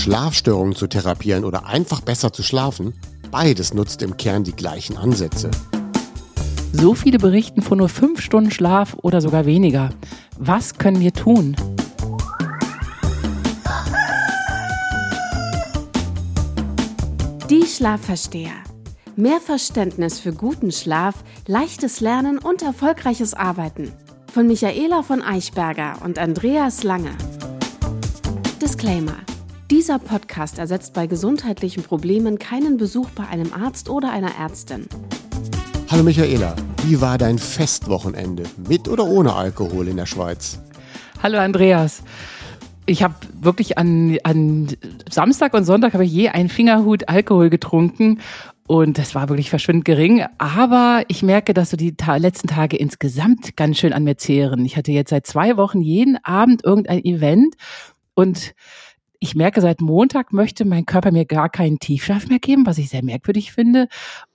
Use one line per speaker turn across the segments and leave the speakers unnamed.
Schlafstörungen zu therapieren oder einfach besser zu schlafen, beides nutzt im Kern die gleichen Ansätze.
So viele berichten von nur fünf Stunden Schlaf oder sogar weniger. Was können wir tun?
Die Schlafversteher. Mehr Verständnis für guten Schlaf, leichtes Lernen und erfolgreiches Arbeiten. Von Michaela von Eichberger und Andreas Lange. Disclaimer. Dieser Podcast ersetzt bei gesundheitlichen Problemen keinen Besuch bei einem Arzt oder einer Ärztin.
Hallo Michaela, wie war dein Festwochenende? Mit oder ohne Alkohol in der Schweiz?
Hallo Andreas. Ich habe wirklich an, an Samstag und Sonntag habe ich je einen Fingerhut Alkohol getrunken und das war wirklich verschwindend gering. Aber ich merke, dass so die ta letzten Tage insgesamt ganz schön an mir zehren. Ich hatte jetzt seit zwei Wochen jeden Abend irgendein Event und ich merke, seit Montag möchte mein Körper mir gar keinen Tiefschlaf mehr geben, was ich sehr merkwürdig finde.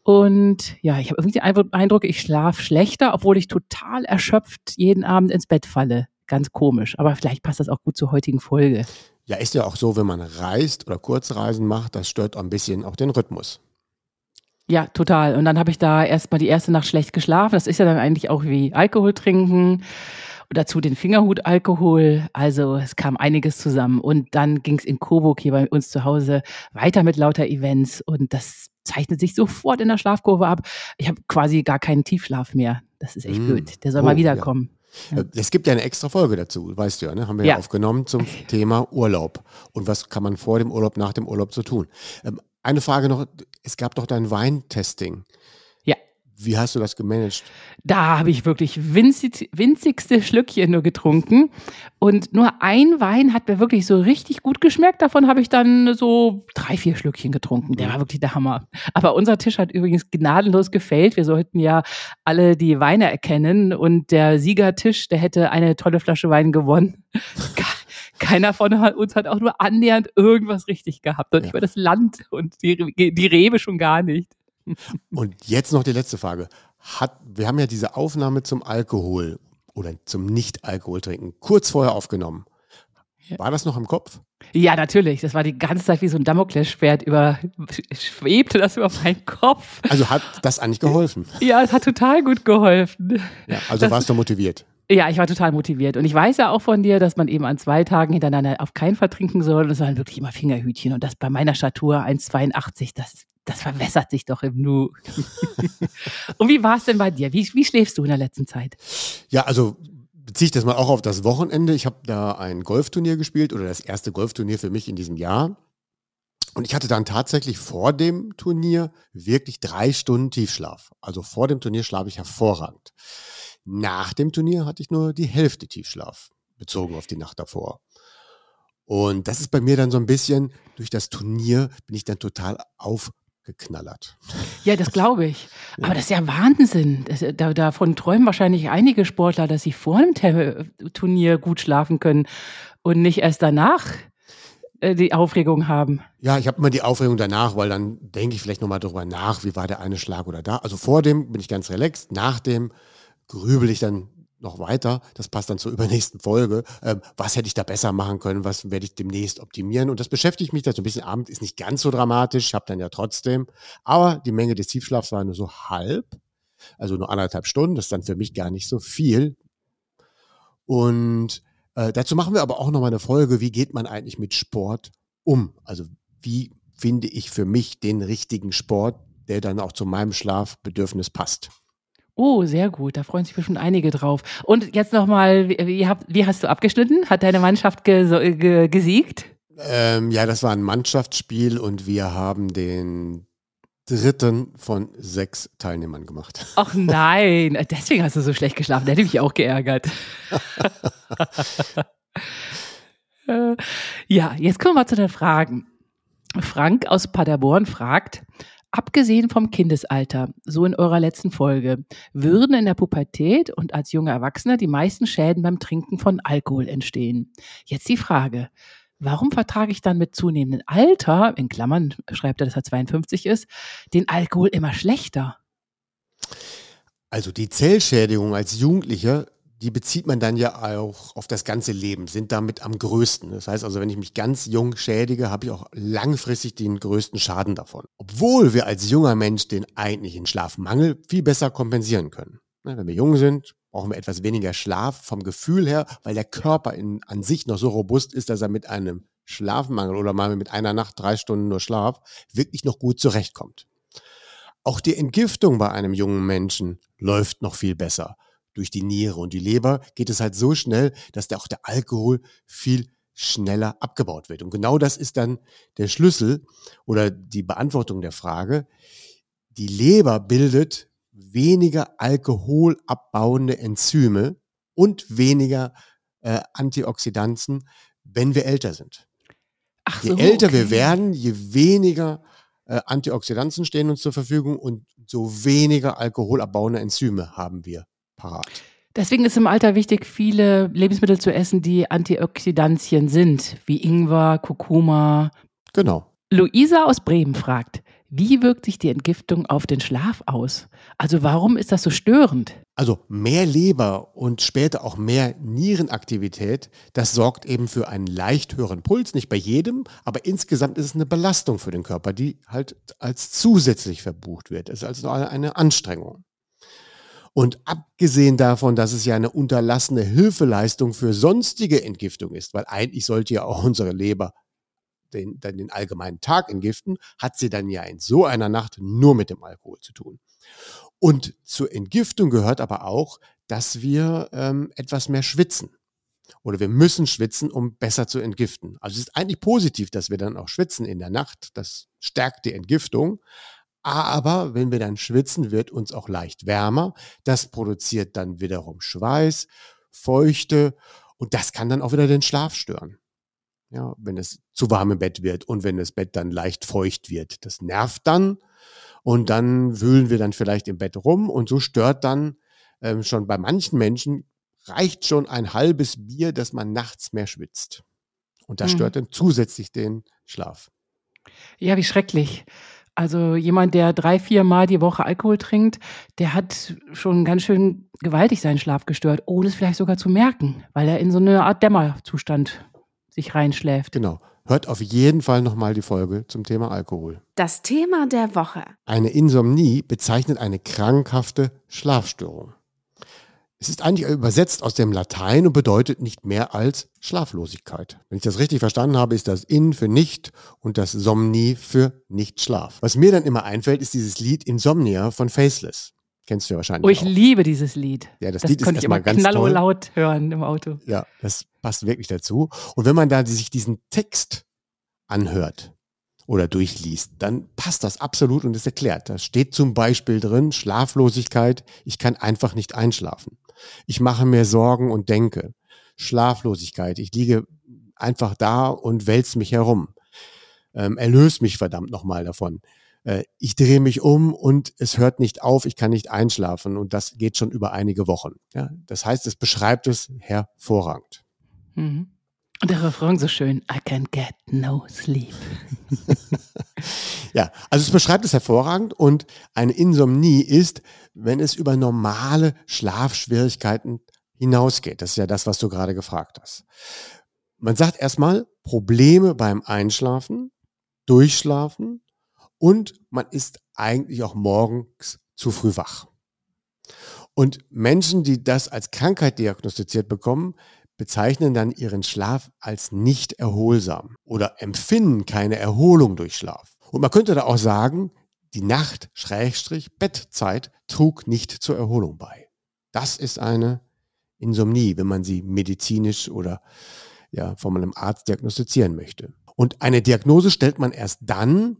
Und ja, ich habe irgendwie den Eindruck, ich schlafe schlechter, obwohl ich total erschöpft jeden Abend ins Bett falle. Ganz komisch. Aber vielleicht passt das auch gut zur heutigen Folge.
Ja, ist ja auch so, wenn man reist oder Kurzreisen macht, das stört ein bisschen auch den Rhythmus.
Ja, total. Und dann habe ich da erstmal die erste Nacht schlecht geschlafen. Das ist ja dann eigentlich auch wie Alkohol trinken dazu den Fingerhutalkohol. Also es kam einiges zusammen. Und dann ging es in Coburg hier bei uns zu Hause weiter mit lauter Events und das zeichnet sich sofort in der Schlafkurve ab. Ich habe quasi gar keinen Tiefschlaf mehr. Das ist echt mm. blöd. Der soll oh, mal wiederkommen.
Ja. Äh, es gibt ja eine extra Folge dazu, weißt du ja, ne? haben wir ja, ja aufgenommen zum Thema Urlaub. Und was kann man vor dem Urlaub, nach dem Urlaub so tun? Ähm, eine Frage noch, es gab doch dein Weintesting. Wie hast du das gemanagt?
Da habe ich wirklich winzig, winzigste Schlückchen nur getrunken. Und nur ein Wein hat mir wirklich so richtig gut geschmeckt. Davon habe ich dann so drei, vier Schlückchen getrunken. Der war wirklich der Hammer. Aber unser Tisch hat übrigens gnadenlos gefällt. Wir sollten ja alle die Weine erkennen. Und der Siegertisch, der hätte eine tolle Flasche Wein gewonnen. keiner von uns hat auch nur annähernd irgendwas richtig gehabt. Und ja. ich war das Land und die, die Rebe schon gar nicht.
Und jetzt noch die letzte Frage. Hat, wir haben ja diese Aufnahme zum Alkohol oder zum Nicht-Alkohol-Trinken kurz vorher aufgenommen. War das noch im Kopf?
Ja, natürlich. Das war die ganze Zeit wie so ein Damoklesschwert über, schwebte das über meinen Kopf.
Also hat das eigentlich geholfen?
Ja, es hat total gut geholfen.
Ja, also das, warst du motiviert?
Ja, ich war total motiviert. Und ich weiß ja auch von dir, dass man eben an zwei Tagen hintereinander auf keinen Fall trinken soll. Und es waren wirklich immer Fingerhütchen. Und das bei meiner Statur 1,82, das das verwässert sich doch im Nu. und wie war es denn bei dir? Wie, wie schläfst du in der letzten Zeit?
Ja, also beziehe ich das mal auch auf das Wochenende. Ich habe da ein Golfturnier gespielt oder das erste Golfturnier für mich in diesem Jahr. Und ich hatte dann tatsächlich vor dem Turnier wirklich drei Stunden Tiefschlaf. Also vor dem Turnier schlafe ich hervorragend. Nach dem Turnier hatte ich nur die Hälfte Tiefschlaf, bezogen auf die Nacht davor. Und das ist bei mir dann so ein bisschen, durch das Turnier bin ich dann total auf geknallert.
Ja, das glaube ich. Aber das ist ja Wahnsinn. Das, da, davon träumen wahrscheinlich einige Sportler, dass sie vor einem Turnier gut schlafen können und nicht erst danach äh, die Aufregung haben.
Ja, ich habe immer die Aufregung danach, weil dann denke ich vielleicht nochmal darüber nach, wie war der eine Schlag oder da. Also vor dem bin ich ganz relaxed, nach dem grübel ich dann noch weiter, das passt dann zur übernächsten Folge, ähm, was hätte ich da besser machen können, was werde ich demnächst optimieren? Und das beschäftigt mich da so ein bisschen, Abend ist nicht ganz so dramatisch, ich habe dann ja trotzdem, aber die Menge des Tiefschlafs war nur so halb, also nur anderthalb Stunden, das ist dann für mich gar nicht so viel. Und äh, dazu machen wir aber auch nochmal eine Folge, wie geht man eigentlich mit Sport um, also wie finde ich für mich den richtigen Sport, der dann auch zu meinem Schlafbedürfnis passt.
Oh, sehr gut. Da freuen sich bestimmt einige drauf. Und jetzt nochmal, wie, wie, hast du abgeschnitten? Hat deine Mannschaft ge, ge, gesiegt?
Ähm, ja, das war ein Mannschaftsspiel und wir haben den dritten von sechs Teilnehmern gemacht.
Ach nein, deswegen hast du so schlecht geschlafen. Der hätte mich auch geärgert. Äh, ja, jetzt kommen wir zu den Fragen. Frank aus Paderborn fragt, Abgesehen vom Kindesalter, so in eurer letzten Folge, würden in der Pubertät und als junge Erwachsene die meisten Schäden beim Trinken von Alkohol entstehen. Jetzt die Frage, warum vertrage ich dann mit zunehmendem Alter, in Klammern schreibt er, dass er 52 ist, den Alkohol immer schlechter?
Also die Zellschädigung als Jugendlicher, die bezieht man dann ja auch auf das ganze Leben, sind damit am größten. Das heißt also, wenn ich mich ganz jung schädige, habe ich auch langfristig den größten Schaden davon. Obwohl wir als junger Mensch den eigentlichen Schlafmangel viel besser kompensieren können. Wenn wir jung sind, brauchen wir etwas weniger Schlaf vom Gefühl her, weil der Körper in, an sich noch so robust ist, dass er mit einem Schlafmangel oder mal mit einer Nacht drei Stunden nur Schlaf wirklich noch gut zurechtkommt. Auch die Entgiftung bei einem jungen Menschen läuft noch viel besser. Durch die Niere und die Leber geht es halt so schnell, dass der, auch der Alkohol viel schneller abgebaut wird. Und genau das ist dann der Schlüssel oder die Beantwortung der Frage. Die Leber bildet weniger alkoholabbauende Enzyme und weniger äh, Antioxidantien, wenn wir älter sind. Ach je so, älter okay. wir werden, je weniger äh, Antioxidantien stehen uns zur Verfügung und so weniger alkoholabbauende Enzyme haben wir parat.
Deswegen ist im Alter wichtig, viele Lebensmittel zu essen, die Antioxidantien sind, wie Ingwer, Kurkuma.
Genau.
Luisa aus Bremen fragt, wie wirkt sich die Entgiftung auf den Schlaf aus? Also warum ist das so störend?
Also mehr Leber und später auch mehr Nierenaktivität, das sorgt eben für einen leicht höheren Puls, nicht bei jedem, aber insgesamt ist es eine Belastung für den Körper, die halt als zusätzlich verbucht wird. Es ist also eine Anstrengung. Und abgesehen davon, dass es ja eine unterlassene Hilfeleistung für sonstige Entgiftung ist, weil eigentlich sollte ja auch unsere Leber den, dann den allgemeinen Tag entgiften, hat sie dann ja in so einer Nacht nur mit dem Alkohol zu tun. Und zur Entgiftung gehört aber auch, dass wir ähm, etwas mehr schwitzen. Oder wir müssen schwitzen, um besser zu entgiften. Also es ist eigentlich positiv, dass wir dann auch schwitzen in der Nacht. Das stärkt die Entgiftung. Aber wenn wir dann schwitzen, wird uns auch leicht wärmer. Das produziert dann wiederum Schweiß, Feuchte und das kann dann auch wieder den Schlaf stören. Ja, wenn es zu warm im Bett wird und wenn das Bett dann leicht feucht wird. Das nervt dann und dann wühlen wir dann vielleicht im Bett rum und so stört dann ähm, schon bei manchen Menschen reicht schon ein halbes Bier, dass man nachts mehr schwitzt. Und das mhm. stört dann zusätzlich den Schlaf.
Ja, wie schrecklich. Also jemand, der drei, vier Mal die Woche Alkohol trinkt, der hat schon ganz schön gewaltig seinen Schlaf gestört, ohne es vielleicht sogar zu merken, weil er in so eine Art Dämmerzustand sich reinschläft.
Genau. Hört auf jeden Fall nochmal die Folge zum Thema Alkohol.
Das Thema der Woche.
Eine Insomnie bezeichnet eine krankhafte Schlafstörung. Es ist eigentlich übersetzt aus dem Latein und bedeutet nicht mehr als Schlaflosigkeit. Wenn ich das richtig verstanden habe, ist das In für nicht und das Somni für Nichtschlaf. Was mir dann immer einfällt, ist dieses Lied Insomnia von Faceless. Kennst du ja wahrscheinlich.
Oh, ich auch. liebe dieses Lied.
Ja, das, das Lied konnte
ist ich immer
ganz
knallo laut hören im Auto.
Ja, das passt wirklich dazu. Und wenn man da sich diesen Text anhört oder durchliest, dann passt das absolut und ist erklärt. Da steht zum Beispiel drin, Schlaflosigkeit, ich kann einfach nicht einschlafen. Ich mache mir Sorgen und denke. Schlaflosigkeit, ich liege einfach da und wälze mich herum. Ähm, erlöst mich verdammt nochmal davon. Äh, ich drehe mich um und es hört nicht auf, ich kann nicht einschlafen und das geht schon über einige Wochen. Ja? Das heißt, es beschreibt es hervorragend.
Mhm. Und der Refrain so schön, I can get no sleep.
ja, also es beschreibt es hervorragend und eine Insomnie ist, wenn es über normale Schlafschwierigkeiten hinausgeht. Das ist ja das, was du gerade gefragt hast. Man sagt erstmal Probleme beim Einschlafen, Durchschlafen, und man ist eigentlich auch morgens zu früh wach. Und Menschen, die das als Krankheit diagnostiziert bekommen, bezeichnen dann ihren Schlaf als nicht erholsam oder empfinden keine Erholung durch Schlaf. Und man könnte da auch sagen, die Nacht-Bettzeit trug nicht zur Erholung bei. Das ist eine Insomnie, wenn man sie medizinisch oder ja, von einem Arzt diagnostizieren möchte. Und eine Diagnose stellt man erst dann,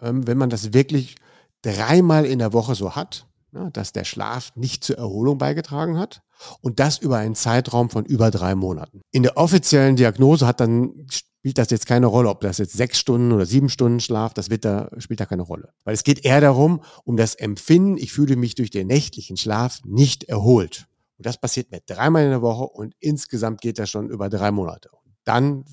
ähm, wenn man das wirklich dreimal in der Woche so hat, dass der Schlaf nicht zur Erholung beigetragen hat und das über einen Zeitraum von über drei Monaten. In der offiziellen Diagnose hat dann spielt das jetzt keine Rolle, ob das jetzt sechs Stunden oder sieben Stunden Schlaf, das wird da, spielt da keine Rolle. Weil es geht eher darum, um das Empfinden, ich fühle mich durch den nächtlichen Schlaf nicht erholt. Und das passiert mir dreimal in der Woche und insgesamt geht das schon über drei Monate. Dann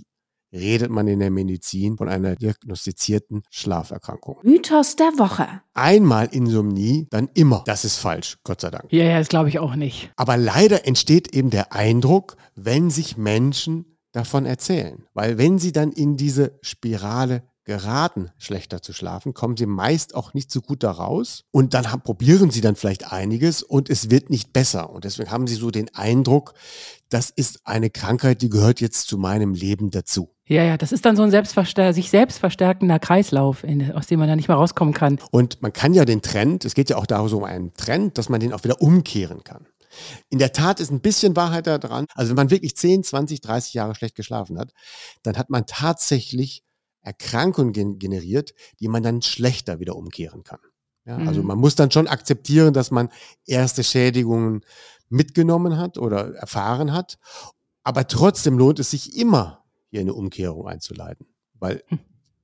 redet man in der Medizin von einer diagnostizierten Schlaferkrankung.
Mythos der Woche.
Einmal Insomnie, dann immer. Das ist falsch, Gott sei Dank.
Ja, ja, das glaube ich auch nicht.
Aber leider entsteht eben der Eindruck, wenn sich Menschen davon erzählen. Weil wenn sie dann in diese Spirale geraten, schlechter zu schlafen, kommen sie meist auch nicht so gut daraus. Und dann haben, probieren sie dann vielleicht einiges und es wird nicht besser. Und deswegen haben sie so den Eindruck, das ist eine Krankheit, die gehört jetzt zu meinem Leben dazu.
Ja, ja, das ist dann so ein selbstverstär sich selbst verstärkender Kreislauf, in, aus dem man dann nicht mehr rauskommen kann.
Und man kann ja den Trend, es geht ja auch darum um einen Trend, dass man den auch wieder umkehren kann. In der Tat ist ein bisschen Wahrheit daran. Also wenn man wirklich 10, 20, 30 Jahre schlecht geschlafen hat, dann hat man tatsächlich Erkrankungen generiert, die man dann schlechter wieder umkehren kann. Ja, mhm. Also man muss dann schon akzeptieren, dass man erste Schädigungen mitgenommen hat oder erfahren hat. Aber trotzdem lohnt es sich immer, hier eine Umkehrung einzuleiten. Weil hm.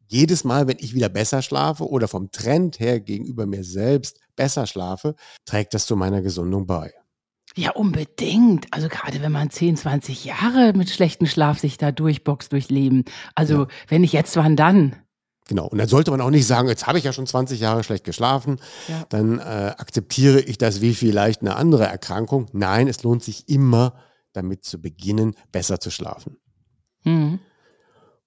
jedes Mal, wenn ich wieder besser schlafe oder vom Trend her gegenüber mir selbst besser schlafe, trägt das zu meiner Gesundung bei.
Ja, unbedingt. Also gerade wenn man 10, 20 Jahre mit schlechtem Schlaf sich da durchboxt durch Leben. Also ja. wenn nicht jetzt, wann dann?
Genau. Und dann sollte man auch nicht sagen, jetzt habe ich ja schon 20 Jahre schlecht geschlafen, ja. dann äh, akzeptiere ich das wie vielleicht eine andere Erkrankung. Nein, es lohnt sich immer, damit zu beginnen, besser zu schlafen. Mhm.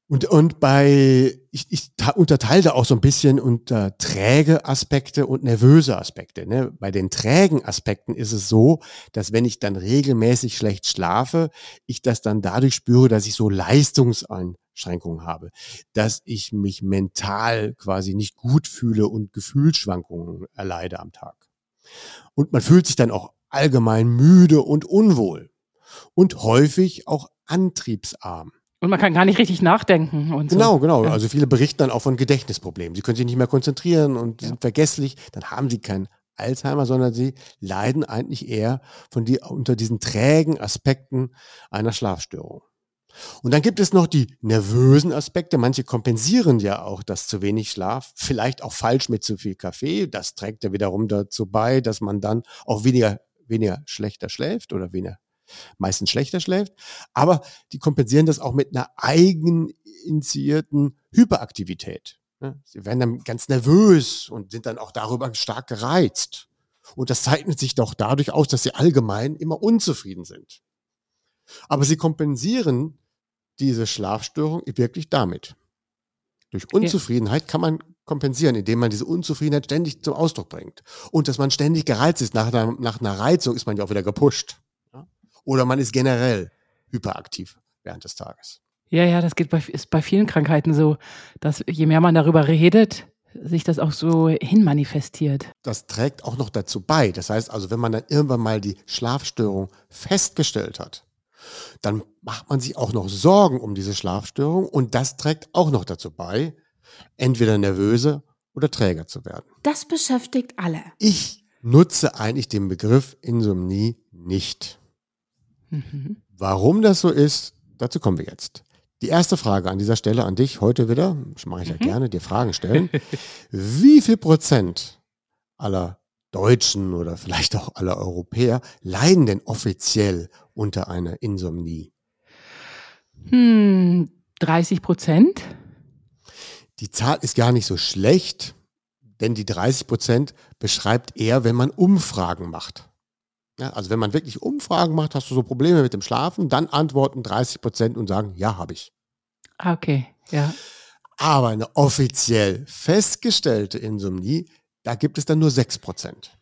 Und, und bei, ich, ich unterteile da auch so ein bisschen unter träge Aspekte und nervöse Aspekte. Ne? Bei den trägen Aspekten ist es so, dass wenn ich dann regelmäßig schlecht schlafe, ich das dann dadurch spüre, dass ich so Leistungseinschränkungen habe, dass ich mich mental quasi nicht gut fühle und Gefühlsschwankungen erleide am Tag. Und man fühlt sich dann auch allgemein müde und unwohl und häufig auch antriebsarm.
Und man kann gar nicht richtig nachdenken. Und
genau,
so.
genau. Ja. Also viele berichten dann auch von Gedächtnisproblemen. Sie können sich nicht mehr konzentrieren und ja. sind vergesslich. Dann haben sie kein Alzheimer, sondern sie leiden eigentlich eher von die, unter diesen trägen Aspekten einer Schlafstörung. Und dann gibt es noch die nervösen Aspekte. Manche kompensieren ja auch das zu wenig Schlaf, vielleicht auch falsch mit zu viel Kaffee. Das trägt ja wiederum dazu bei, dass man dann auch weniger, weniger schlechter schläft oder weniger meistens schlechter schläft. Aber die kompensieren das auch mit einer eigeninitiierten Hyperaktivität. Sie werden dann ganz nervös und sind dann auch darüber stark gereizt. Und das zeichnet sich doch dadurch aus, dass sie allgemein immer unzufrieden sind. Aber sie kompensieren diese Schlafstörung wirklich damit. Durch Unzufriedenheit kann man kompensieren, indem man diese Unzufriedenheit ständig zum Ausdruck bringt. Und dass man ständig gereizt ist. Nach einer, nach einer Reizung ist man ja auch wieder gepusht oder man ist generell hyperaktiv während des Tages.
Ja, ja, das geht bei, ist bei vielen Krankheiten so, dass je mehr man darüber redet, sich das auch so hinmanifestiert.
Das trägt auch noch dazu bei. Das heißt also, wenn man dann irgendwann mal die Schlafstörung festgestellt hat, dann macht man sich auch noch Sorgen um diese Schlafstörung und das trägt auch noch dazu bei, entweder nervöse oder träger zu werden.
Das beschäftigt alle.
Ich nutze eigentlich den Begriff Insomnie nicht. Mhm. Warum das so ist, dazu kommen wir jetzt. Die erste Frage an dieser Stelle an dich heute wieder, das mache ich ja mhm. gerne, dir Fragen stellen. Wie viel Prozent aller Deutschen oder vielleicht auch aller Europäer leiden denn offiziell unter einer Insomnie?
Hm, 30 Prozent.
Die Zahl ist gar nicht so schlecht, denn die 30 Prozent beschreibt eher, wenn man Umfragen macht. Ja, also wenn man wirklich Umfragen macht, hast du so Probleme mit dem Schlafen, dann antworten 30 Prozent und sagen, ja, habe ich.
Ah, okay, ja.
Aber eine offiziell festgestellte Insomnie, da gibt es dann nur 6 Prozent.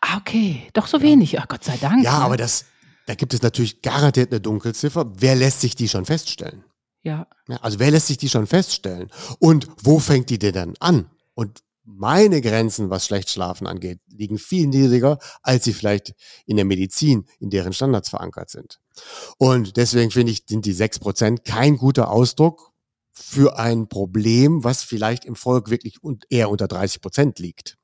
Ah, okay, doch so wenig, ach Gott sei Dank.
Ja, ne? aber das, da gibt es natürlich garantiert eine Dunkelziffer. Wer lässt sich die schon feststellen?
Ja.
ja. Also wer lässt sich die schon feststellen? Und wo fängt die denn dann an? Und meine Grenzen, was schlecht schlafen angeht, liegen viel niedriger, als sie vielleicht in der Medizin, in deren Standards verankert sind. Und deswegen finde ich, sind die sechs Prozent kein guter Ausdruck für ein Problem, was vielleicht im Volk wirklich eher unter 30 Prozent liegt.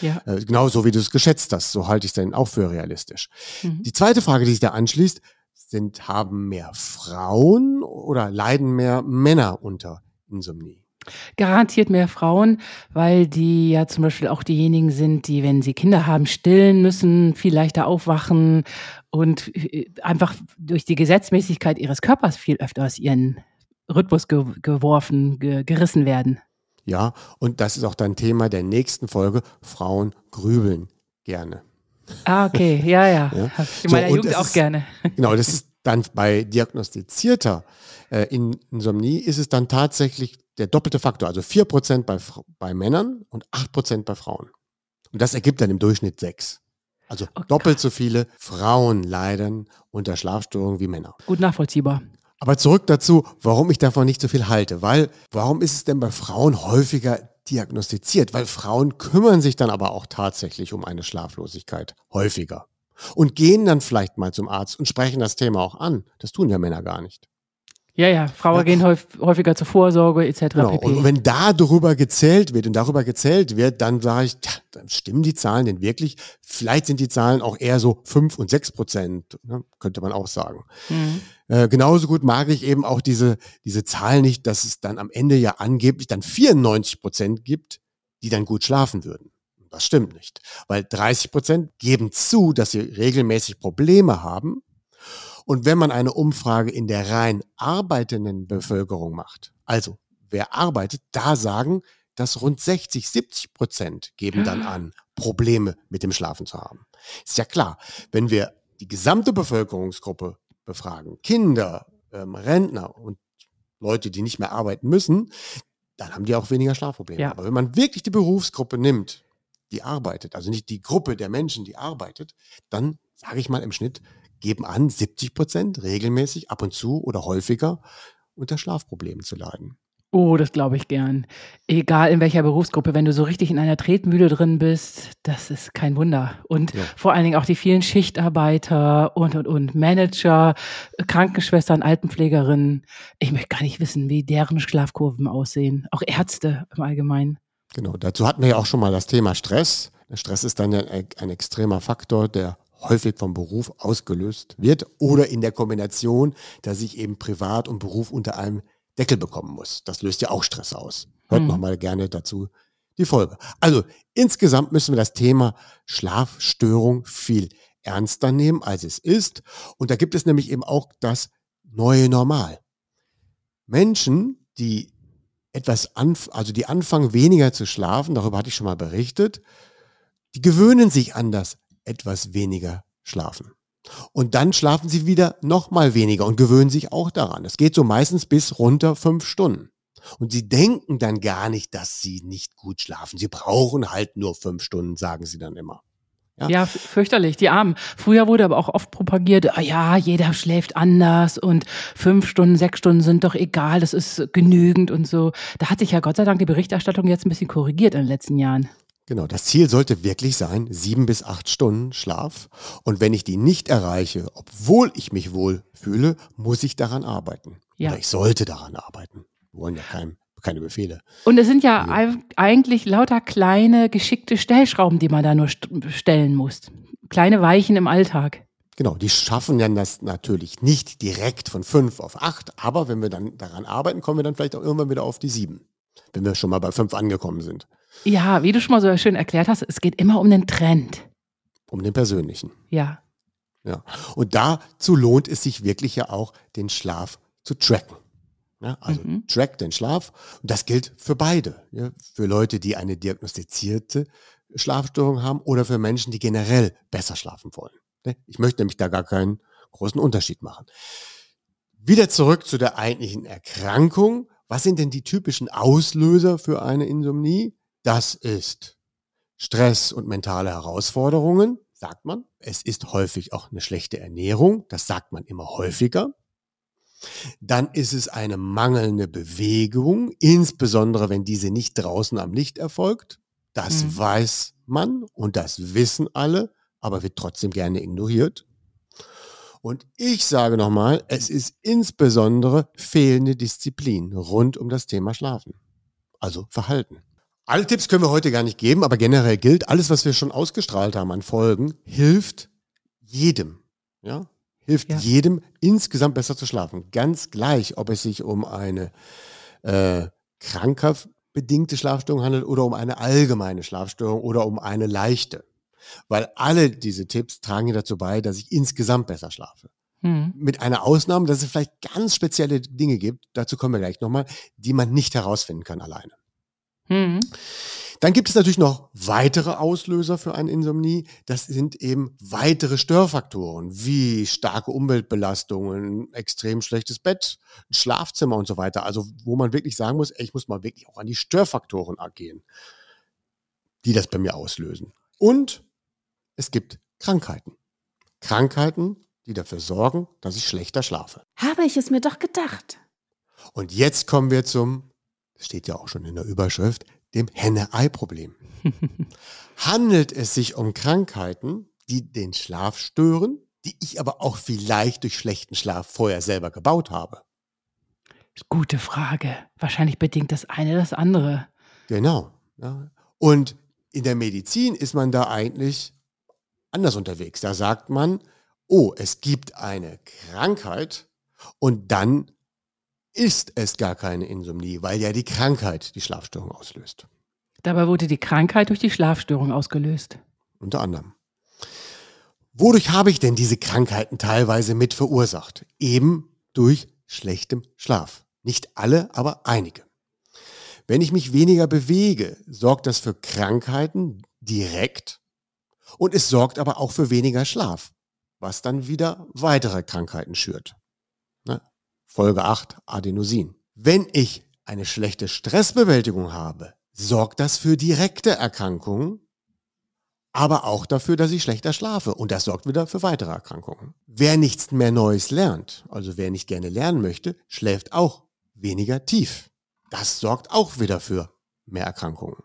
Ja. Äh, genauso wie du es geschätzt hast, so halte ich es dann auch für realistisch. Mhm. Die zweite Frage, die sich da anschließt, sind, haben mehr Frauen oder leiden mehr Männer unter Insomnie?
Garantiert mehr Frauen, weil die ja zum Beispiel auch diejenigen sind, die, wenn sie Kinder haben, stillen müssen, viel leichter aufwachen und äh, einfach durch die Gesetzmäßigkeit ihres Körpers viel öfter aus ihren Rhythmus ge geworfen, ge gerissen werden.
Ja, und das ist auch dann Thema der nächsten Folge. Frauen grübeln gerne.
Ah, okay, ja, ja. ja. In meiner so, Jugend auch
ist,
gerne.
Genau, das ist dann bei diagnostizierter äh, Insomnie ist es dann tatsächlich der doppelte Faktor, also 4% bei, bei Männern und 8% bei Frauen. Und das ergibt dann im Durchschnitt 6. Also oh doppelt so viele Frauen leiden unter Schlafstörungen wie Männer.
Gut nachvollziehbar.
Aber zurück dazu, warum ich davon nicht so viel halte. Weil, warum ist es denn bei Frauen häufiger diagnostiziert? Weil Frauen kümmern sich dann aber auch tatsächlich um eine Schlaflosigkeit häufiger. Und gehen dann vielleicht mal zum Arzt und sprechen das Thema auch an. Das tun ja Männer gar nicht.
Ja, ja, Frauen ja. gehen häufiger zur Vorsorge etc.
Genau. Und wenn da darüber gezählt wird und darüber gezählt wird, dann sage ich, tja, dann stimmen die Zahlen denn wirklich? Vielleicht sind die Zahlen auch eher so fünf und sechs Prozent, ne? könnte man auch sagen. Mhm. Äh, genauso gut mag ich eben auch diese, diese Zahl nicht, dass es dann am Ende ja angeblich dann 94 Prozent gibt, die dann gut schlafen würden. Das stimmt nicht, weil 30 Prozent geben zu, dass sie regelmäßig Probleme haben und wenn man eine Umfrage in der rein arbeitenden Bevölkerung macht, also wer arbeitet, da sagen, dass rund 60, 70 Prozent geben dann an, Probleme mit dem Schlafen zu haben. Ist ja klar, wenn wir die gesamte Bevölkerungsgruppe befragen, Kinder, ähm, Rentner und Leute, die nicht mehr arbeiten müssen, dann haben die auch weniger Schlafprobleme. Ja. Aber wenn man wirklich die Berufsgruppe nimmt, die arbeitet, also nicht die Gruppe der Menschen, die arbeitet, dann sage ich mal im Schnitt geben an, 70 Prozent regelmäßig, ab und zu oder häufiger unter Schlafproblemen zu leiden.
Oh, das glaube ich gern. Egal in welcher Berufsgruppe, wenn du so richtig in einer Tretmühle drin bist, das ist kein Wunder. Und ja. vor allen Dingen auch die vielen Schichtarbeiter und, und, und Manager, Krankenschwestern, Altenpflegerinnen. Ich möchte gar nicht wissen, wie deren Schlafkurven aussehen. Auch Ärzte im Allgemeinen.
Genau, dazu hatten wir ja auch schon mal das Thema Stress. Der Stress ist dann ja ein, ein extremer Faktor, der häufig vom Beruf ausgelöst wird oder in der Kombination, dass ich eben Privat und Beruf unter einem Deckel bekommen muss. Das löst ja auch Stress aus. Hört mhm. nochmal gerne dazu die Folge. Also insgesamt müssen wir das Thema Schlafstörung viel ernster nehmen, als es ist. Und da gibt es nämlich eben auch das neue Normal. Menschen, die etwas anf also die anfangen weniger zu schlafen, darüber hatte ich schon mal berichtet, die gewöhnen sich an das etwas weniger schlafen. Und dann schlafen sie wieder noch mal weniger und gewöhnen sich auch daran. Es geht so meistens bis runter fünf Stunden. Und sie denken dann gar nicht, dass sie nicht gut schlafen. Sie brauchen halt nur fünf Stunden, sagen sie dann immer.
Ja, ja fürchterlich, die Armen. Früher wurde aber auch oft propagiert, ah ja, jeder schläft anders und fünf Stunden, sechs Stunden sind doch egal, das ist genügend und so. Da hat sich ja Gott sei Dank die Berichterstattung jetzt ein bisschen korrigiert in den letzten Jahren.
Genau, das Ziel sollte wirklich sein, sieben bis acht Stunden Schlaf. Und wenn ich die nicht erreiche, obwohl ich mich wohl fühle, muss ich daran arbeiten. Ja. Oder ich sollte daran arbeiten. Wir wollen ja kein, keine Befehle.
Und es sind ja, ja eigentlich lauter kleine, geschickte Stellschrauben, die man da nur stellen muss. Kleine Weichen im Alltag.
Genau, die schaffen dann das natürlich nicht direkt von fünf auf acht, aber wenn wir dann daran arbeiten, kommen wir dann vielleicht auch irgendwann wieder auf die sieben, wenn wir schon mal bei fünf angekommen sind.
Ja, wie du schon mal so schön erklärt hast, es geht immer um den Trend.
Um den persönlichen.
Ja.
Ja. Und dazu lohnt es sich wirklich ja auch, den Schlaf zu tracken. Ja, also mhm. track den Schlaf. Und das gilt für beide. Ja, für Leute, die eine diagnostizierte Schlafstörung haben oder für Menschen, die generell besser schlafen wollen. Ne? Ich möchte nämlich da gar keinen großen Unterschied machen. Wieder zurück zu der eigentlichen Erkrankung. Was sind denn die typischen Auslöser für eine Insomnie? Das ist Stress und mentale Herausforderungen, sagt man. Es ist häufig auch eine schlechte Ernährung, das sagt man immer häufiger. Dann ist es eine mangelnde Bewegung, insbesondere wenn diese nicht draußen am Licht erfolgt. Das mhm. weiß man und das wissen alle, aber wird trotzdem gerne ignoriert. Und ich sage nochmal, es ist insbesondere fehlende Disziplin rund um das Thema Schlafen, also Verhalten. Alle Tipps können wir heute gar nicht geben, aber generell gilt, alles, was wir schon ausgestrahlt haben an Folgen, hilft jedem. Ja? Hilft ja. jedem, insgesamt besser zu schlafen. Ganz gleich, ob es sich um eine äh, krankhaft bedingte Schlafstörung handelt oder um eine allgemeine Schlafstörung oder um eine leichte. Weil alle diese Tipps tragen dazu bei, dass ich insgesamt besser schlafe. Hm. Mit einer Ausnahme, dass es vielleicht ganz spezielle Dinge gibt, dazu kommen wir gleich nochmal, die man nicht herausfinden kann alleine. Hm. Dann gibt es natürlich noch weitere Auslöser für eine Insomnie. Das sind eben weitere Störfaktoren wie starke Umweltbelastungen, extrem schlechtes Bett, Schlafzimmer und so weiter. Also wo man wirklich sagen muss, ey, ich muss mal wirklich auch an die Störfaktoren gehen, die das bei mir auslösen. Und es gibt Krankheiten. Krankheiten, die dafür sorgen, dass ich schlechter schlafe.
Habe ich es mir doch gedacht.
Und jetzt kommen wir zum, das steht ja auch schon in der Überschrift, dem Henne-Ei-Problem. Handelt es sich um Krankheiten, die den Schlaf stören, die ich aber auch vielleicht durch schlechten Schlaf vorher selber gebaut habe?
Gute Frage. Wahrscheinlich bedingt das eine das andere.
Genau. Ja. Und in der Medizin ist man da eigentlich anders unterwegs. Da sagt man, oh, es gibt eine Krankheit und dann ist es gar keine Insomnie, weil ja die Krankheit die Schlafstörung auslöst.
Dabei wurde die Krankheit durch die Schlafstörung ausgelöst.
Unter anderem. Wodurch habe ich denn diese Krankheiten teilweise mit verursacht? Eben durch schlechtem Schlaf. Nicht alle, aber einige. Wenn ich mich weniger bewege, sorgt das für Krankheiten direkt und es sorgt aber auch für weniger Schlaf, was dann wieder weitere Krankheiten schürt. Folge 8, Adenosin. Wenn ich eine schlechte Stressbewältigung habe, sorgt das für direkte Erkrankungen, aber auch dafür, dass ich schlechter schlafe. Und das sorgt wieder für weitere Erkrankungen. Wer nichts mehr Neues lernt, also wer nicht gerne lernen möchte, schläft auch weniger tief. Das sorgt auch wieder für mehr Erkrankungen.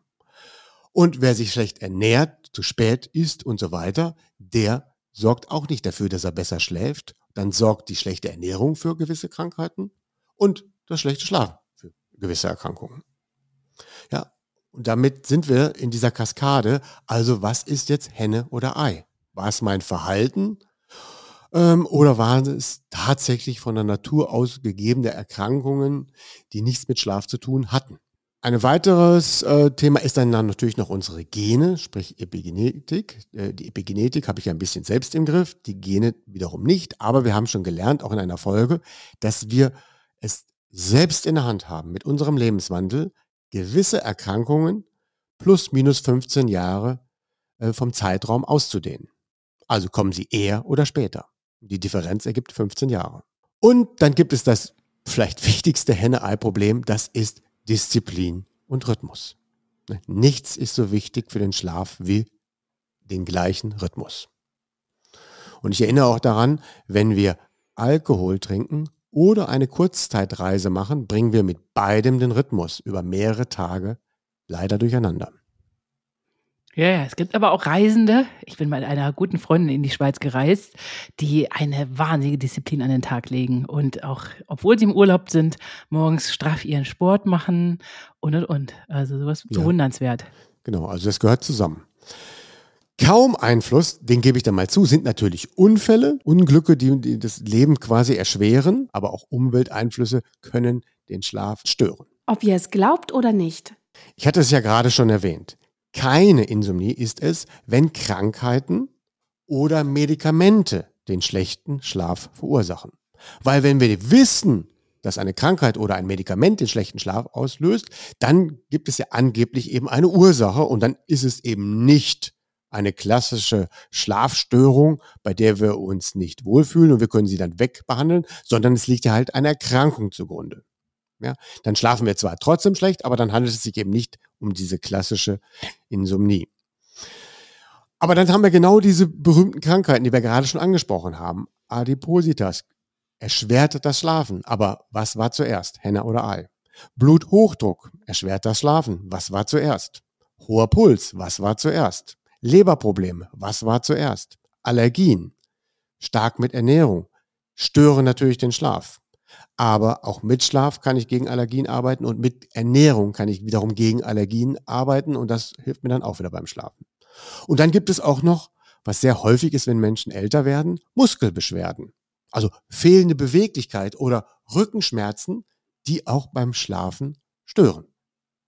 Und wer sich schlecht ernährt, zu spät isst und so weiter, der sorgt auch nicht dafür, dass er besser schläft dann sorgt die schlechte Ernährung für gewisse Krankheiten und das schlechte Schlafen für gewisse Erkrankungen. Ja, und damit sind wir in dieser Kaskade. Also was ist jetzt Henne oder Ei? War es mein Verhalten ähm, oder waren es tatsächlich von der Natur aus gegebene Erkrankungen, die nichts mit Schlaf zu tun hatten? Ein weiteres äh, Thema ist dann, natürlich noch unsere Gene, sprich Epigenetik. Äh, die Epigenetik habe ich ja ein bisschen selbst im Griff, die Gene wiederum nicht. Aber wir haben schon gelernt, auch in einer Folge, dass wir es selbst in der Hand haben, mit unserem Lebenswandel gewisse Erkrankungen plus minus 15 Jahre äh, vom Zeitraum auszudehnen. Also kommen sie eher oder später. Die Differenz ergibt 15 Jahre. Und dann gibt es das vielleicht wichtigste Henne-Ei-Problem, das ist Disziplin und Rhythmus. Ne, nichts ist so wichtig für den Schlaf wie den gleichen Rhythmus. Und ich erinnere auch daran, wenn wir Alkohol trinken oder eine Kurzzeitreise machen, bringen wir mit beidem den Rhythmus über mehrere Tage leider durcheinander.
Ja, ja, es gibt aber auch Reisende. Ich bin mit einer guten Freundin in die Schweiz gereist, die eine wahnsinnige Disziplin an den Tag legen und auch, obwohl sie im Urlaub sind, morgens straff ihren Sport machen und und und. Also sowas ja. bewundernswert.
Genau, also das gehört zusammen. Kaum Einfluss, den gebe ich dann mal zu, sind natürlich Unfälle, Unglücke, die, die das Leben quasi erschweren, aber auch Umwelteinflüsse können den Schlaf stören.
Ob ihr es glaubt oder nicht.
Ich hatte es ja gerade schon erwähnt. Keine Insomnie ist es, wenn Krankheiten oder Medikamente den schlechten Schlaf verursachen. Weil wenn wir wissen, dass eine Krankheit oder ein Medikament den schlechten Schlaf auslöst, dann gibt es ja angeblich eben eine Ursache und dann ist es eben nicht eine klassische Schlafstörung, bei der wir uns nicht wohlfühlen und wir können sie dann wegbehandeln, sondern es liegt ja halt eine Erkrankung zugrunde. Ja, dann schlafen wir zwar trotzdem schlecht, aber dann handelt es sich eben nicht um diese klassische Insomnie. Aber dann haben wir genau diese berühmten Krankheiten, die wir gerade schon angesprochen haben. Adipositas erschwert das Schlafen. Aber was war zuerst? Henne oder Ei? Bluthochdruck erschwert das Schlafen. Was war zuerst? Hoher Puls. Was war zuerst? Leberprobleme. Was war zuerst? Allergien. Stark mit Ernährung. Stören natürlich den Schlaf. Aber auch mit Schlaf kann ich gegen Allergien arbeiten und mit Ernährung kann ich wiederum gegen Allergien arbeiten und das hilft mir dann auch wieder beim Schlafen. Und dann gibt es auch noch, was sehr häufig ist, wenn Menschen älter werden, Muskelbeschwerden. Also fehlende Beweglichkeit oder Rückenschmerzen, die auch beim Schlafen stören.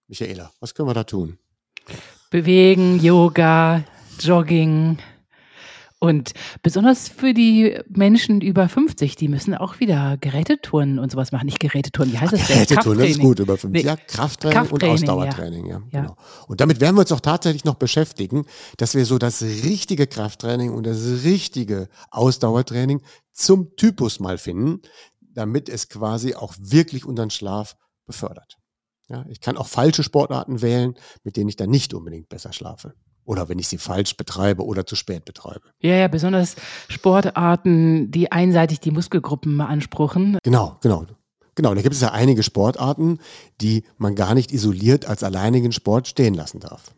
Michaela, was können wir da tun?
Bewegen, Yoga, Jogging, Und besonders für die Menschen über 50, die müssen auch wieder Gerätetouren und sowas machen. Nicht Gerätetouren, wie heißt das
denn? Gerätetouren, das ist gut, über 50. Nee, ja, Krafttraining, Krafttraining, und Ausdauertraining. Ja. ja. Genau. Und damit werden wir uns auch tatsächlich noch beschäftigen, dass wir so das richtige Krafttraining und das richtige Ausdauertraining zum Typus mal finden, damit es quasi auch wirklich unseren Schlaf befördert. Ja, ich kann auch falsche Sportarten wählen, mit denen ich dann nicht unbedingt besser schlafe. Oder wenn ich sie falsch betreibe oder zu spät betreibe.
Ja, ja, besonders Sportarten, die einseitig die Muskelgruppen beanspruchen.
Genau, genau. Genau, da gibt es ja einige Sportarten, die man gar nicht isoliert als alleinigen Sport stehen lassen darf.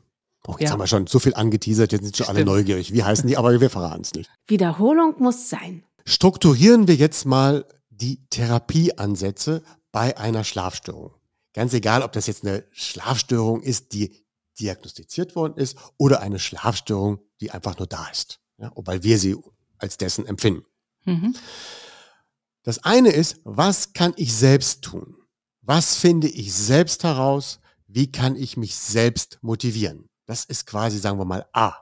Oh, jetzt ja. haben wir schon so viel angeteasert, jetzt sind schon Stimmt. alle neugierig. Wie heißen die? Aber wir verraten es nicht.
Wiederholung muss sein.
Strukturieren wir jetzt mal die Therapieansätze bei einer Schlafstörung. Ganz egal, ob das jetzt eine Schlafstörung ist, die diagnostiziert worden ist oder eine Schlafstörung, die einfach nur da ist, ja, weil wir sie als dessen empfinden. Mhm. Das eine ist, was kann ich selbst tun? Was finde ich selbst heraus? Wie kann ich mich selbst motivieren? Das ist quasi, sagen wir mal, A.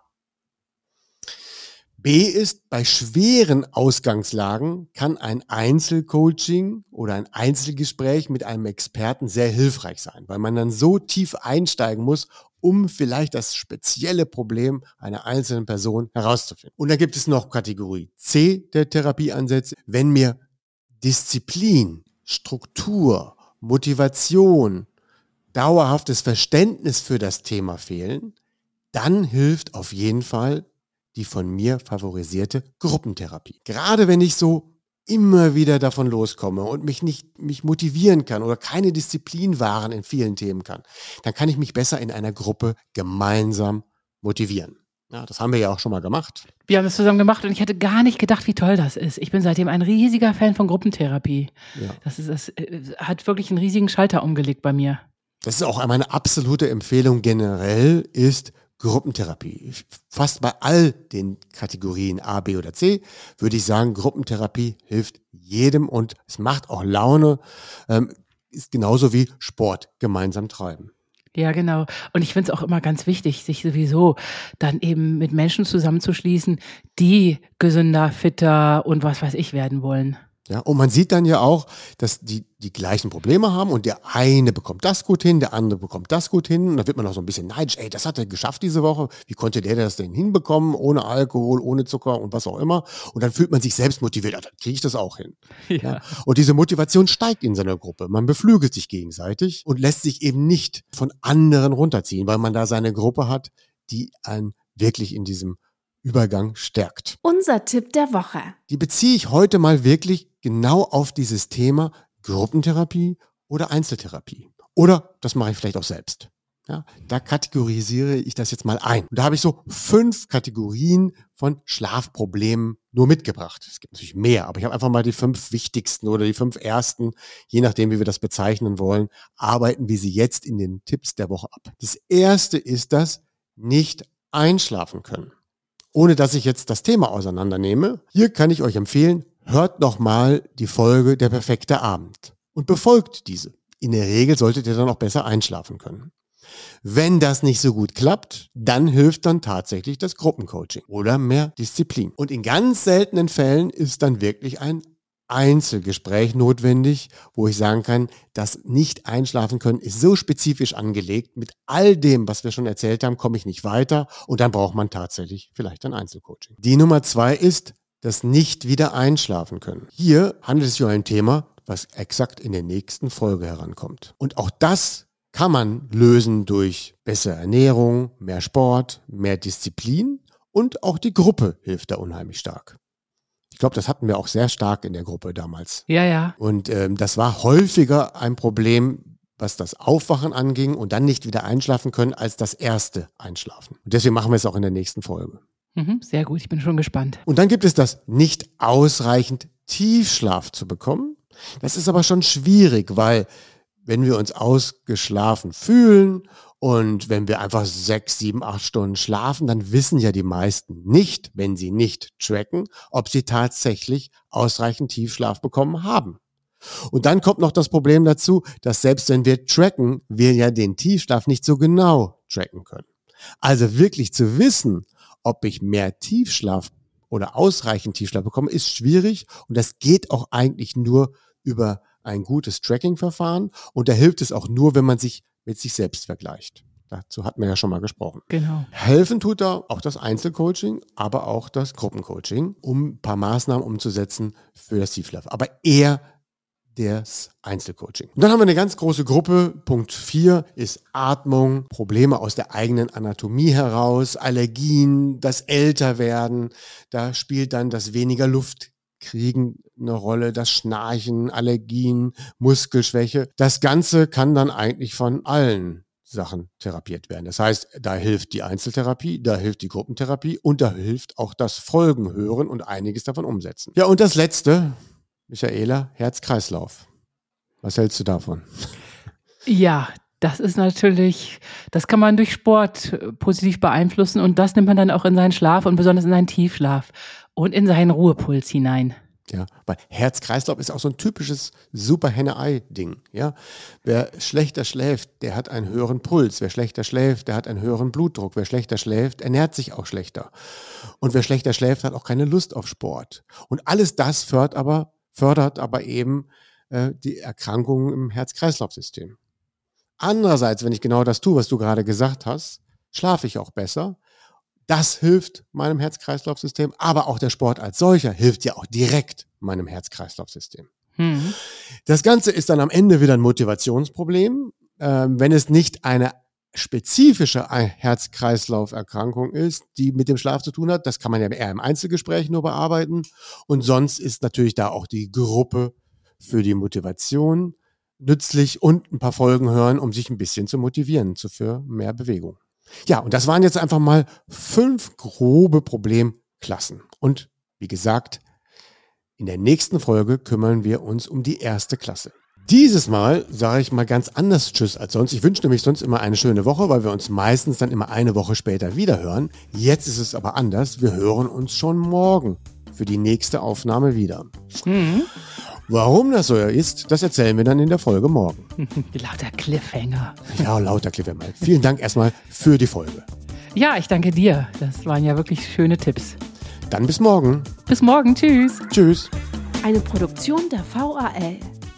B ist, bei schweren Ausgangslagen kann ein Einzelcoaching oder ein Einzelgespräch mit einem Experten sehr hilfreich sein, weil man dann so tief einsteigen muss, um vielleicht das spezielle Problem einer einzelnen Person herauszufinden. Und dann gibt es noch Kategorie C der Therapieansätze. Wenn mir Disziplin, Struktur, Motivation, dauerhaftes Verständnis für das Thema fehlen, dann hilft auf jeden Fall die von mir favorisierte Gruppentherapie. Gerade wenn ich so immer wieder davon loskomme und mich nicht mich motivieren kann oder keine Disziplin wahren in vielen Themen kann, dann kann ich mich besser in einer Gruppe gemeinsam motivieren. Ja, das haben wir ja auch schon mal gemacht.
Wir haben es zusammen gemacht und ich hätte gar nicht gedacht, wie toll das ist. Ich bin seitdem ein riesiger Fan von Gruppentherapie. Ja. Das, ist, das äh, hat wirklich einen riesigen Schalter umgelegt bei mir.
Das ist auch meine absolute Empfehlung generell, ist Gruppentherapie. Fast bei all den Kategorien A, B oder C würde ich sagen, Gruppentherapie hilft jedem und es macht auch Laune. Ähm, ist genauso wie Sport gemeinsam treiben.
Ja, genau. Und ich finde es auch immer ganz wichtig, sich sowieso dann eben mit Menschen zusammenzuschließen, die gesünder, fitter und was weiß ich werden wollen.
Ja, und man sieht dann ja auch, dass die die gleichen Probleme haben und der eine bekommt das gut hin, der andere bekommt das gut hin und da wird man auch so ein bisschen neidisch, ey, das hat er geschafft diese Woche, wie konnte der das denn hinbekommen, ohne Alkohol, ohne Zucker und was auch immer und dann fühlt man sich selbst motiviert, ah, dann kriege ich das auch hin. Ja. ja. Und diese Motivation steigt in seiner Gruppe, man beflügelt sich gegenseitig und lässt sich eben nicht von anderen runterziehen, weil man da seine Gruppe hat, die einen wirklich in diesem Übergang stärkt.
Unser Tipp der Woche.
Die beziehe ich heute mal wirklich genau auf dieses Thema Gruppentherapie oder Einzeltherapie. Oder das mache ich vielleicht auch selbst. Ja, da kategorisiere ich das jetzt mal ein. Und da habe ich so fünf Kategorien von Schlafproblemen nur mitgebracht. Es gibt natürlich mehr, aber ich habe einfach mal die fünf wichtigsten oder die fünf ersten, je nachdem, wie wir das bezeichnen wollen, arbeiten wir sie jetzt in den Tipps der Woche ab. Das erste ist das nicht einschlafen können ohne dass ich jetzt das Thema auseinandernehme. Hier kann ich euch empfehlen, hört noch mal die Folge Der perfekte Abend und befolgt diese. In der Regel solltet ihr dann auch besser einschlafen können. Wenn das nicht so gut klappt, dann hilft dann tatsächlich das Gruppencoaching oder mehr Disziplin. Und in ganz seltenen Fällen ist dann wirklich ein Einzelgespräch notwendig, wo ich sagen kann, das nicht einschlafen können ist so spezifisch angelegt. Mit all dem, was wir schon erzählt haben, komme ich nicht weiter und dann braucht man tatsächlich vielleicht ein Einzelcoaching. Die Nummer zwei ist das nicht wieder einschlafen können. Hier handelt es sich um ein Thema, was exakt in der nächsten Folge herankommt. Und auch das kann man lösen durch bessere Ernährung, mehr Sport, mehr Disziplin und auch die Gruppe hilft da unheimlich stark. Ich glaube, das hatten wir auch sehr stark in der Gruppe damals.
Ja, ja.
Und ähm, das war häufiger ein Problem, was das Aufwachen anging und dann nicht wieder einschlafen können, als das erste Einschlafen. Und deswegen machen wir es auch in der nächsten Folge.
Mhm, sehr gut, ich bin schon gespannt.
Und dann gibt es das nicht ausreichend Tiefschlaf zu bekommen. Das ist aber schon schwierig, weil wenn wir uns ausgeschlafen fühlen und wenn wir einfach sechs, sieben, acht Stunden schlafen, dann wissen ja die meisten nicht, wenn sie nicht tracken, ob sie tatsächlich ausreichend Tiefschlaf bekommen haben. Und dann kommt noch das Problem dazu, dass selbst wenn wir tracken, wir ja den Tiefschlaf nicht so genau tracken können. Also wirklich zu wissen, ob ich mehr Tiefschlaf oder ausreichend Tiefschlaf bekommen, ist schwierig und das geht auch eigentlich nur über ein gutes Tracking-Verfahren und da hilft es auch nur, wenn man sich mit sich selbst vergleicht. Dazu hatten wir ja schon mal gesprochen.
Genau.
Helfen tut da auch das Einzelcoaching, aber auch das Gruppencoaching, um ein paar Maßnahmen umzusetzen für das Tiefschlaf. Aber eher das Einzelcoaching. Und dann haben wir eine ganz große Gruppe. Punkt 4 ist Atmung, Probleme aus der eigenen Anatomie heraus, Allergien, das Älterwerden. Da spielt dann das weniger Luft kriegen eine Rolle, das Schnarchen, Allergien, Muskelschwäche. Das Ganze kann dann eigentlich von allen Sachen therapiert werden. Das heißt, da hilft die Einzeltherapie, da hilft die Gruppentherapie und da hilft auch das Folgen hören und einiges davon umsetzen. Ja, und das Letzte, Michaela, Herz-Kreislauf. Was hältst du davon?
Ja, das ist natürlich, das kann man durch Sport äh, positiv beeinflussen und das nimmt man dann auch in seinen Schlaf und besonders in seinen Tiefschlaf und in seinen Ruhepuls hinein.
Ja, weil Herz-Kreislauf ist auch so ein typisches Super-Henne-Ei-Ding. Ja, wer schlechter schläft, der hat einen höheren Puls. Wer schlechter schläft, der hat einen höheren Blutdruck. Wer schlechter schläft, ernährt sich auch schlechter. Und wer schlechter schläft, hat auch keine Lust auf Sport. Und alles das fördert aber fördert aber eben äh, die Erkrankungen im Herz-Kreislauf-System. Andererseits, wenn ich genau das tue, was du gerade gesagt hast, schlafe ich auch besser. Das hilft meinem Herz-Kreislauf-System, aber auch der Sport als solcher hilft ja auch direkt meinem Herz-Kreislauf-System. Mhm. Das Ganze ist dann am Ende wieder ein Motivationsproblem, äh, wenn es nicht eine spezifische Herz-Kreislauf-Erkrankung ist, die mit dem Schlaf zu tun hat. Das kann man ja eher im Einzelgespräch nur bearbeiten. Und sonst ist natürlich da auch die Gruppe für die Motivation nützlich und ein paar Folgen hören, um sich ein bisschen zu motivieren zu für mehr Bewegung. Ja, und das waren jetzt einfach mal fünf grobe Problemklassen. Und wie gesagt, in der nächsten Folge kümmern wir uns um die erste Klasse. Dieses Mal sage ich mal ganz anders Tschüss als sonst. Ich wünsche nämlich sonst immer eine schöne Woche, weil wir uns meistens dann immer eine Woche später wieder hören. Jetzt ist es aber anders. Wir hören uns schon morgen für die nächste Aufnahme wieder. Mhm. Warum das so ist, das erzählen wir dann in der Folge morgen.
lauter Cliffhanger.
Ja, lauter Cliffhanger. Vielen Dank erstmal für die Folge.
Ja, ich danke dir. Das waren ja wirklich schöne Tipps.
Dann bis morgen.
Bis morgen. Tschüss.
Tschüss.
Eine Produktion der VAL.